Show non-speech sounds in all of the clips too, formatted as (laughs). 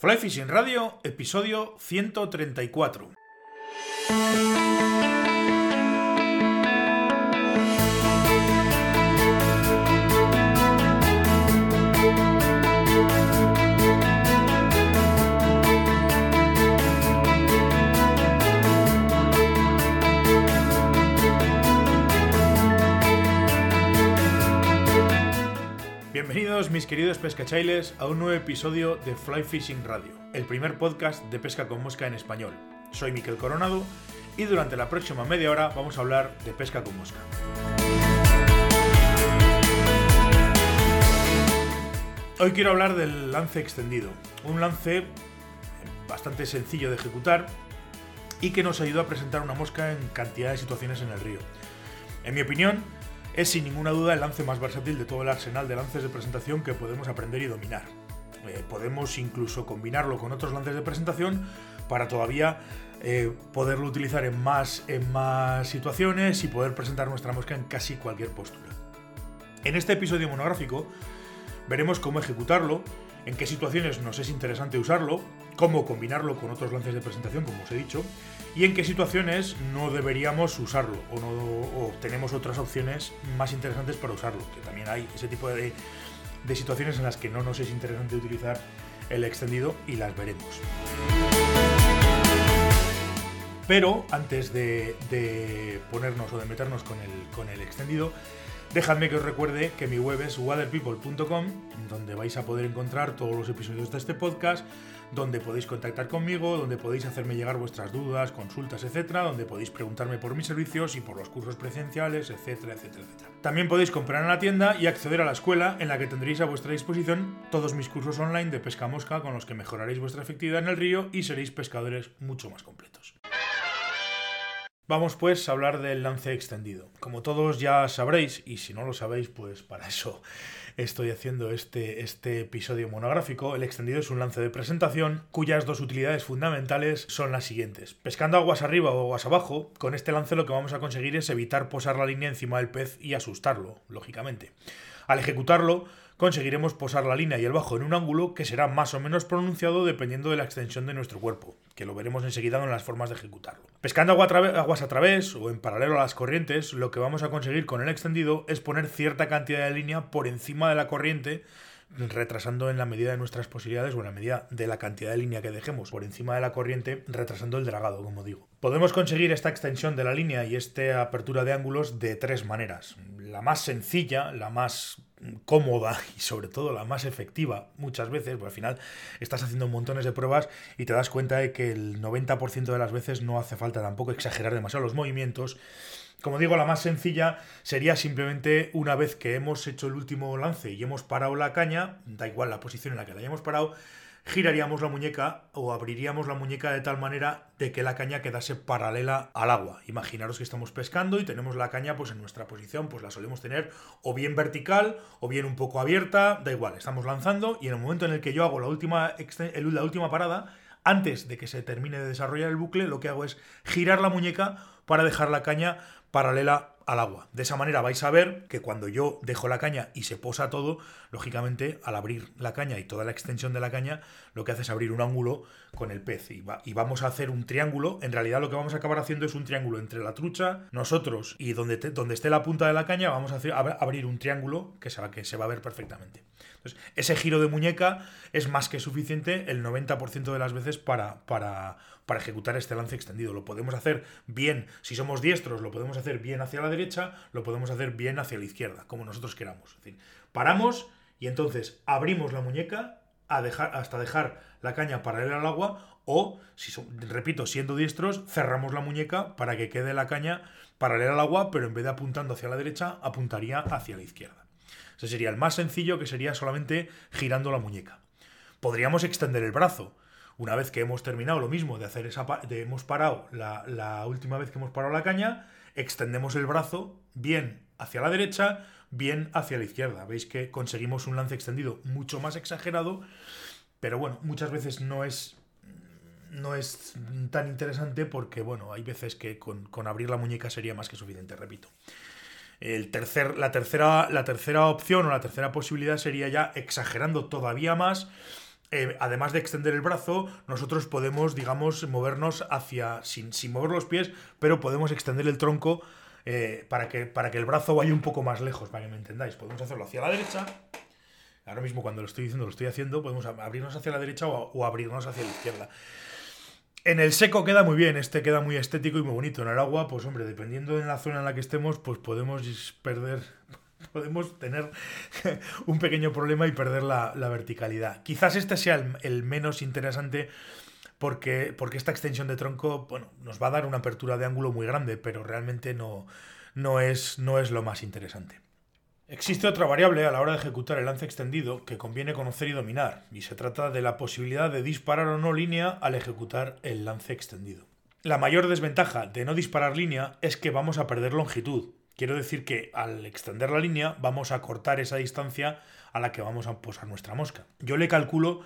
Fly Fishing Radio, episodio 134. Bienvenidos mis queridos pescachailes a un nuevo episodio de Fly Fishing Radio, el primer podcast de pesca con mosca en español. Soy Miquel Coronado y durante la próxima media hora vamos a hablar de pesca con mosca. Hoy quiero hablar del lance extendido, un lance bastante sencillo de ejecutar y que nos ayuda a presentar una mosca en cantidad de situaciones en el río. En mi opinión, es sin ninguna duda el lance más versátil de todo el arsenal de lances de presentación que podemos aprender y dominar. Eh, podemos incluso combinarlo con otros lances de presentación para todavía eh, poderlo utilizar en más, en más situaciones y poder presentar nuestra mosca en casi cualquier postura. En este episodio monográfico veremos cómo ejecutarlo, en qué situaciones nos es interesante usarlo, cómo combinarlo con otros lances de presentación, como os he dicho, y en qué situaciones no deberíamos usarlo o, no, tenemos otras opciones más interesantes para usarlo, que también hay ese tipo de, situaciones en las que no nos es interesante utilizar el extendido y las veremos. Pero antes de, ponernos o de meternos con el, con el extendido, Dejadme que os recuerde que mi web es waterpeople.com, donde vais a poder encontrar todos los episodios de este podcast, donde podéis contactar conmigo, donde podéis hacerme llegar vuestras dudas, consultas, etcétera, donde podéis preguntarme por mis servicios y por los cursos presenciales, etcétera, etcétera, etcétera. También podéis comprar en la tienda y acceder a la escuela en la que tendréis a vuestra disposición todos mis cursos online de pesca mosca con los que mejoraréis vuestra efectividad en el río y seréis pescadores mucho más completos. Vamos pues a hablar del lance extendido. Como todos ya sabréis, y si no lo sabéis, pues para eso estoy haciendo este, este episodio monográfico, el extendido es un lance de presentación cuyas dos utilidades fundamentales son las siguientes. Pescando aguas arriba o aguas abajo, con este lance lo que vamos a conseguir es evitar posar la línea encima del pez y asustarlo, lógicamente. Al ejecutarlo, conseguiremos posar la línea y el bajo en un ángulo que será más o menos pronunciado dependiendo de la extensión de nuestro cuerpo, que lo veremos enseguida en las formas de ejecutarlo. Pescando aguas a través o en paralelo a las corrientes, lo que vamos a conseguir con el extendido es poner cierta cantidad de línea por encima de la corriente retrasando en la medida de nuestras posibilidades o en la medida de la cantidad de línea que dejemos por encima de la corriente, retrasando el dragado, como digo. Podemos conseguir esta extensión de la línea y esta apertura de ángulos de tres maneras. La más sencilla, la más cómoda y sobre todo la más efectiva muchas veces, porque al final estás haciendo montones de pruebas y te das cuenta de que el 90% de las veces no hace falta tampoco exagerar demasiado los movimientos. Como digo, la más sencilla sería simplemente una vez que hemos hecho el último lance y hemos parado la caña, da igual la posición en la que la hayamos parado, giraríamos la muñeca o abriríamos la muñeca de tal manera de que la caña quedase paralela al agua. Imaginaros que estamos pescando y tenemos la caña pues en nuestra posición, pues la solemos tener o bien vertical o bien un poco abierta, da igual, estamos lanzando y en el momento en el que yo hago la última, la última parada, antes de que se termine de desarrollar el bucle, lo que hago es girar la muñeca para dejar la caña paralela al agua. De esa manera vais a ver que cuando yo dejo la caña y se posa todo, lógicamente al abrir la caña y toda la extensión de la caña, lo que hace es abrir un ángulo con el pez y, vamos a hacer un triángulo. En realidad lo que vamos a acabar haciendo es un triángulo entre la trucha, nosotros y donde, esté la punta de la caña, vamos a, abrir un triángulo que se, va, a ver perfectamente. Entonces, ese giro de muñeca es más que suficiente el 90% de las veces para, para ejecutar este lance extendido. Lo podemos hacer bien, si somos diestros, lo podemos hacer bien hacia la derecha, lo podemos hacer bien hacia la izquierda, como nosotros queramos. paramos y entonces abrimos la muñeca a dejar, hasta dejar la caña paralela al agua o, si repito, siendo diestros, cerramos la muñeca para que quede la caña paralela al agua, pero en vez de apuntando hacia la derecha, apuntaría hacia la izquierda. Ese sería el más sencillo, que sería solamente girando la muñeca. Podríamos extender el brazo. Una vez que hemos terminado lo mismo de hacer esa de hemos parado la, última vez que hemos parado la caña, extendemos el brazo bien hacia la derecha, bien hacia la izquierda. Veis que conseguimos un lance extendido mucho más exagerado, pero bueno, muchas veces no es no es tan interesante porque, bueno, hay veces que con, con, abrir la muñeca sería más que suficiente, repito. El tercer, la, tercera, la tercera opción o la tercera posibilidad sería ya exagerando todavía más eh, además de extender el brazo, nosotros podemos, digamos, movernos hacia, sin, sin mover los pies, pero podemos extender el tronco eh, para, que, para que el brazo vaya un poco más lejos, para que me entendáis. Podemos hacerlo hacia la derecha. Ahora mismo cuando lo estoy diciendo, lo estoy haciendo, podemos abrirnos hacia la derecha o, abrirnos hacia la izquierda. En el seco queda muy bien, este queda muy estético y muy bonito. En el agua, pues hombre, dependiendo de la zona en la que estemos, pues podemos perder, podemos tener (laughs) un pequeño problema y perder la, verticalidad. Quizás este sea el, menos interesante porque, porque, esta extensión de tronco bueno, nos va a dar una apertura de ángulo muy grande, pero realmente no, no, es, no es lo más interesante. Existe otra variable a la hora de ejecutar el lance extendido que conviene conocer y dominar, y se trata de la posibilidad de disparar o no línea al ejecutar el lance extendido. La mayor desventaja de no disparar línea es que vamos a perder longitud, Quiero decir que al extender la línea vamos a cortar esa distancia a la que vamos a posar nuestra mosca. Yo le calculo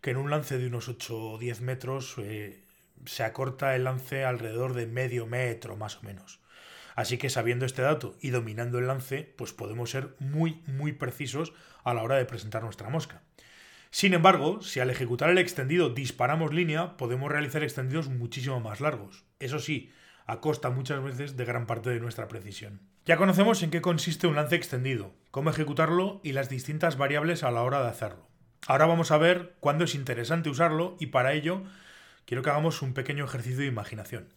que en un lance de unos 8 o 10 metros eh, se acorta el lance alrededor de medio metro más o menos. Así que sabiendo este dato y dominando el lance, pues podemos ser muy muy precisos a la hora de presentar nuestra mosca. Sin embargo, si al ejecutar el extendido disparamos línea, podemos realizar extendidos muchísimo más largos. Eso sí, a costa muchas veces de gran parte de nuestra precisión. Ya conocemos en qué consiste un lance extendido, cómo ejecutarlo y las distintas variables a la hora de hacerlo. Ahora vamos a ver cuándo es interesante usarlo y para ello quiero que hagamos un pequeño ejercicio de imaginación.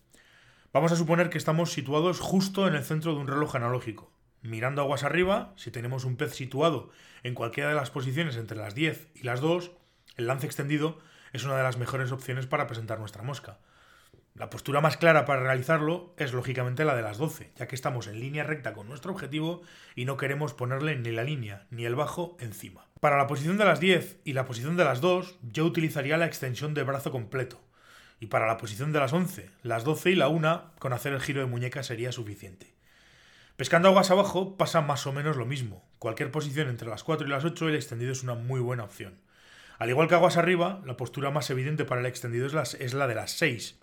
Vamos a suponer que estamos situados justo en el centro de un reloj analógico. Mirando aguas arriba, si tenemos un pez situado en cualquiera de las posiciones entre las 10 y las 2, el lance extendido es una de las mejores opciones para presentar nuestra mosca. La postura más clara para realizarlo es lógicamente la de las 12, ya que estamos en línea recta con nuestro objetivo y no queremos ponerle ni la línea ni el bajo encima. Para la posición de las 10 y la posición de las 2, yo utilizaría la extensión de brazo completo. Y para la posición de las 11, las 12 y la 1, con hacer el giro de muñeca sería suficiente. Pescando aguas abajo pasa más o menos lo mismo. Cualquier posición entre las 4 y las 8 el extendido es una muy buena opción. Al igual que aguas arriba, la postura más evidente para el extendido es, la de las 6,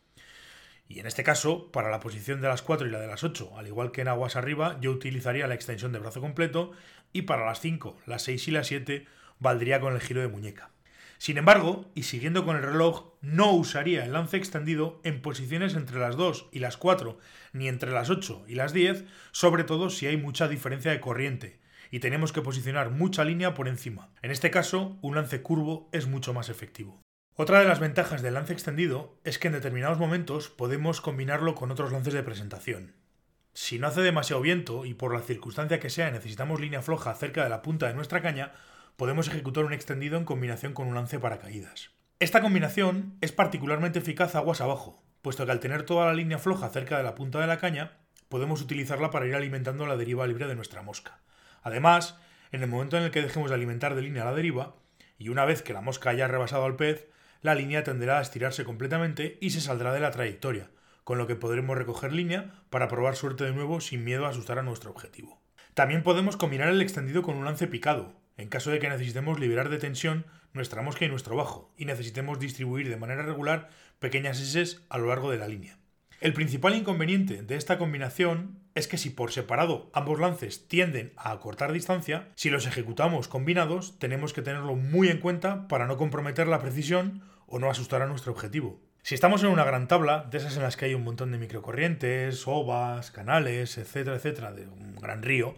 y en este caso, para la posición de las 4 y la de las 8, al igual que en aguas arriba, yo utilizaría la extensión de brazo completo y para las 5, las 6 y las 7 valdría con el giro de muñeca. Sin embargo, y siguiendo con el reloj, no usaría el lance extendido en posiciones entre las 2 y las 4, ni entre las 8 y las 10, sobre todo si hay mucha diferencia de corriente, y tenemos que posicionar mucha línea por encima. En este caso, un lance curvo es mucho más efectivo. Otra de las ventajas del lance extendido es que en determinados momentos podemos combinarlo con otros lances de presentación. Si no hace demasiado viento y por la circunstancia que sea necesitamos línea floja cerca de la punta de nuestra caña, podemos ejecutar un extendido en combinación con un lance para caídas. Esta combinación es particularmente eficaz aguas abajo, puesto que al tener toda la línea floja cerca de la punta de la caña, podemos utilizarla para ir alimentando la deriva libre de nuestra mosca. Además, en el momento en el que dejemos de alimentar de línea la deriva, y una vez que la mosca haya rebasado al pez, la línea tenderá a estirarse completamente y se saldrá de la trayectoria, con lo que podremos recoger línea para probar suerte de nuevo sin miedo a asustar a nuestro objetivo. También podemos combinar el extendido con un lance picado, en caso de que necesitemos liberar de tensión nuestra mosca y nuestro bajo, y necesitemos distribuir de manera regular pequeñas S a lo largo de la línea. El principal inconveniente de esta combinación es que si por separado ambos lances tienden a acortar distancia, si los ejecutamos combinados tenemos que tenerlo muy en cuenta para no comprometer la precisión o no asustar a nuestro objetivo. Si estamos en una gran tabla, de esas en las que hay un montón de microcorrientes, ovas, canales, etcétera, etcétera, de un gran río,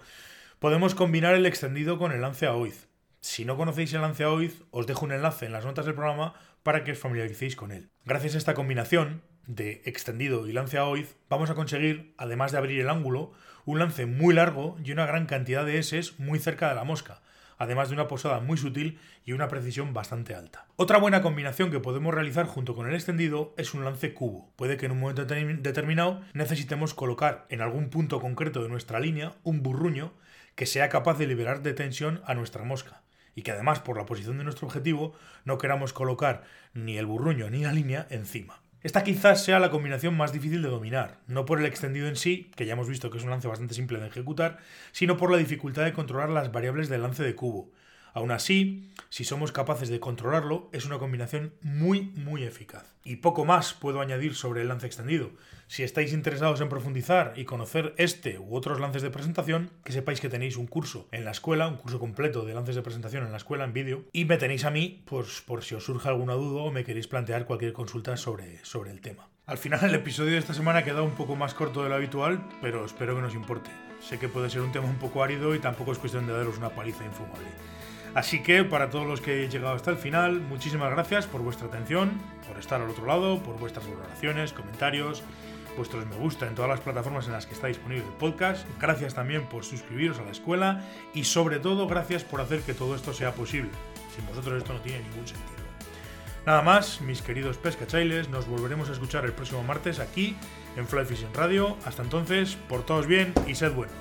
podemos combinar el extendido con el lance a oiz. Si no conocéis el lance a oiz, os dejo un enlace en las notas del programa para que os familiaricéis con él. Gracias a esta combinación, de extendido y lance a oiz, vamos a conseguir, además de abrir el ángulo, un lance muy largo y una gran cantidad de S muy cerca de la mosca, además de una posada muy sutil y una precisión bastante alta. Otra buena combinación que podemos realizar junto con el extendido es un lance cubo. Puede que en un momento determinado necesitemos colocar en algún punto concreto de nuestra línea un burruño que sea capaz de liberar de tensión a nuestra mosca y que además por la posición de nuestro objetivo no queramos colocar ni el burruño ni la línea encima. Esta quizás sea la combinación más difícil de dominar, no por el extendido en sí, que ya hemos visto que es un lance bastante simple de ejecutar, sino por la dificultad de controlar las variables del lance de cubo. Aún así, si somos capaces de controlarlo, es una combinación muy, muy eficaz. Y poco más puedo añadir sobre el lance extendido. Si estáis interesados en profundizar y conocer este u otros lances de presentación, que sepáis que tenéis un curso en la escuela, un curso completo de lances de presentación en la escuela en vídeo, y me tenéis a mí, pues por si os surge alguna duda o me queréis plantear cualquier consulta sobre, sobre el tema. Al final el episodio de esta semana ha quedado un poco más corto de lo habitual, pero espero que nos importe. Sé que puede ser un tema un poco árido y tampoco es cuestión de daros una paliza infumable. Así que para todos los que hayáis llegado hasta el final, muchísimas gracias por vuestra atención, por estar al otro lado, por vuestras valoraciones, comentarios, vuestros me gusta en todas las plataformas en las que está disponible el podcast. Gracias también por suscribiros a la escuela y sobre todo gracias por hacer que todo esto sea posible. Sin vosotros esto no tiene ningún sentido. Nada más, mis queridos pescachailes, nos volveremos a escuchar el próximo martes aquí en Fly Fishing Radio. Hasta entonces, portaos bien y sed buenos.